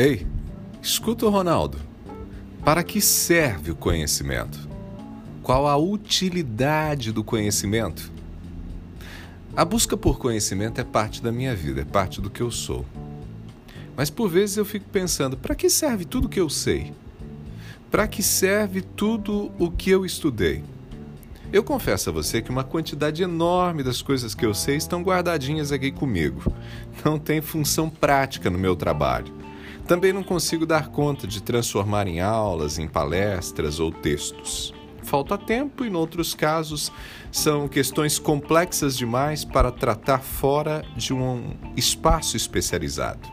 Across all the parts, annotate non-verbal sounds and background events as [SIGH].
Ei, escuta o Ronaldo. Para que serve o conhecimento? Qual a utilidade do conhecimento? A busca por conhecimento é parte da minha vida, é parte do que eu sou. Mas por vezes eu fico pensando: para que serve tudo o que eu sei? Para que serve tudo o que eu estudei? Eu confesso a você que uma quantidade enorme das coisas que eu sei estão guardadinhas aqui comigo. Não tem função prática no meu trabalho. Também não consigo dar conta de transformar em aulas, em palestras ou textos. Falta tempo e, em outros casos, são questões complexas demais para tratar fora de um espaço especializado.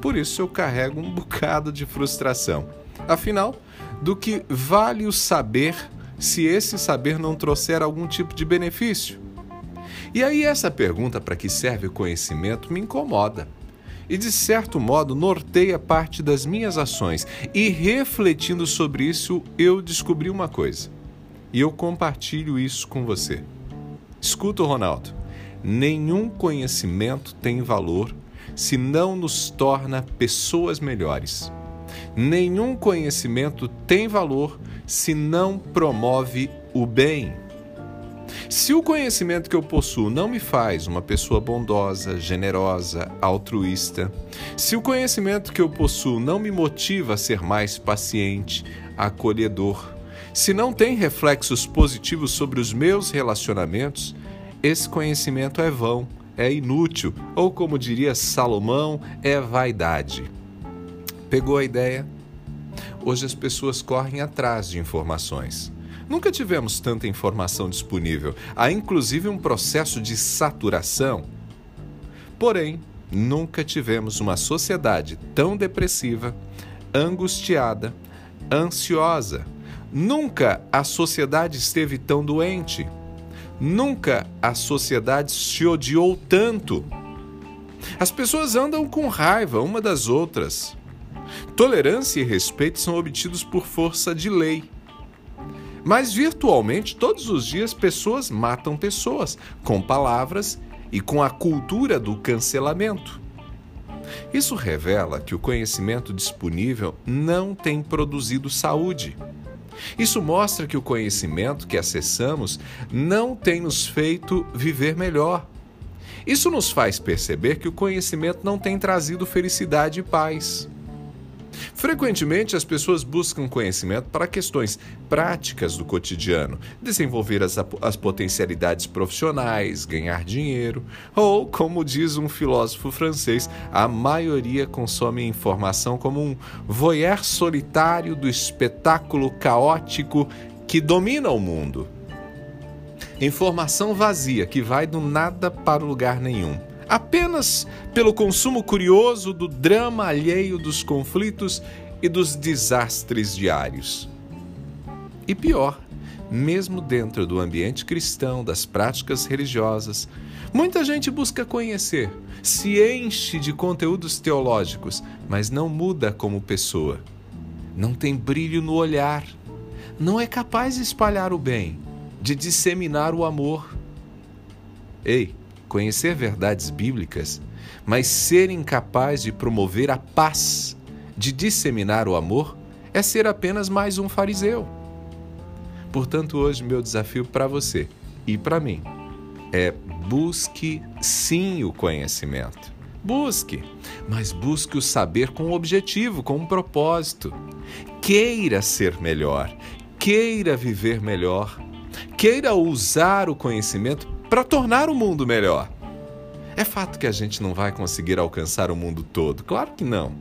Por isso eu carrego um [LAUGHS] bocado de frustração. Afinal, do que vale o saber se esse saber não trouxer algum tipo de benefício? E aí, essa pergunta para que serve o conhecimento me incomoda e, de certo modo, norteia parte das minhas ações. E refletindo sobre isso, eu descobri uma coisa. E eu compartilho isso com você. Escuta, Ronaldo. Nenhum conhecimento tem valor se não nos torna pessoas melhores. Nenhum conhecimento tem valor se não promove o bem. Se o conhecimento que eu possuo não me faz uma pessoa bondosa, generosa, altruísta, se o conhecimento que eu possuo não me motiva a ser mais paciente, acolhedor, se não tem reflexos positivos sobre os meus relacionamentos, esse conhecimento é vão, é inútil, ou como diria Salomão, é vaidade. Pegou a ideia? Hoje as pessoas correm atrás de informações Nunca tivemos tanta informação disponível. Há inclusive um processo de saturação. Porém, nunca tivemos uma sociedade tão depressiva, angustiada, ansiosa. Nunca a sociedade esteve tão doente. Nunca a sociedade se odiou tanto. As pessoas andam com raiva uma das outras. Tolerância e respeito são obtidos por força de lei. Mas virtualmente, todos os dias, pessoas matam pessoas com palavras e com a cultura do cancelamento. Isso revela que o conhecimento disponível não tem produzido saúde. Isso mostra que o conhecimento que acessamos não tem nos feito viver melhor. Isso nos faz perceber que o conhecimento não tem trazido felicidade e paz. Frequentemente, as pessoas buscam conhecimento para questões práticas do cotidiano, desenvolver as, as potencialidades profissionais, ganhar dinheiro, ou, como diz um filósofo francês, a maioria consome informação como um voyeur solitário do espetáculo caótico que domina o mundo. Informação vazia que vai do nada para o lugar nenhum apenas pelo consumo curioso do drama alheio dos conflitos e dos desastres diários. E pior, mesmo dentro do ambiente cristão, das práticas religiosas, muita gente busca conhecer, se enche de conteúdos teológicos, mas não muda como pessoa. Não tem brilho no olhar, não é capaz de espalhar o bem, de disseminar o amor. Ei, conhecer verdades bíblicas, mas ser incapaz de promover a paz, de disseminar o amor, é ser apenas mais um fariseu. Portanto, hoje meu desafio para você e para mim é busque sim o conhecimento. Busque, mas busque o saber com um objetivo, com um propósito. Queira ser melhor, queira viver melhor, queira usar o conhecimento para tornar o mundo melhor. É fato que a gente não vai conseguir alcançar o mundo todo, claro que não.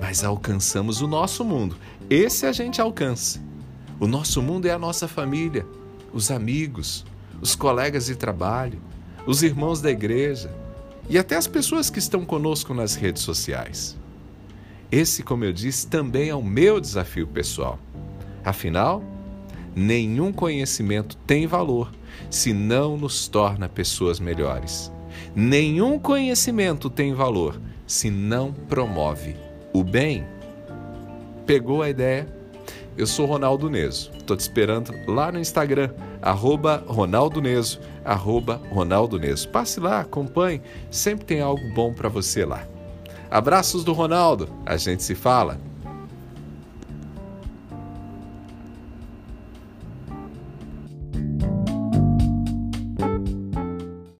Mas alcançamos o nosso mundo. Esse a gente alcança. O nosso mundo é a nossa família, os amigos, os colegas de trabalho, os irmãos da igreja e até as pessoas que estão conosco nas redes sociais. Esse, como eu disse, também é o meu desafio pessoal. Afinal, nenhum conhecimento tem valor se não nos torna pessoas melhores. Nenhum conhecimento tem valor se não promove o bem. Pegou a ideia? Eu sou Ronaldo Neso. Estou te esperando lá no Instagram, arroba Ronaldo Neso, arroba Ronaldo Neso. Passe lá, acompanhe, sempre tem algo bom para você lá. Abraços do Ronaldo. A gente se fala.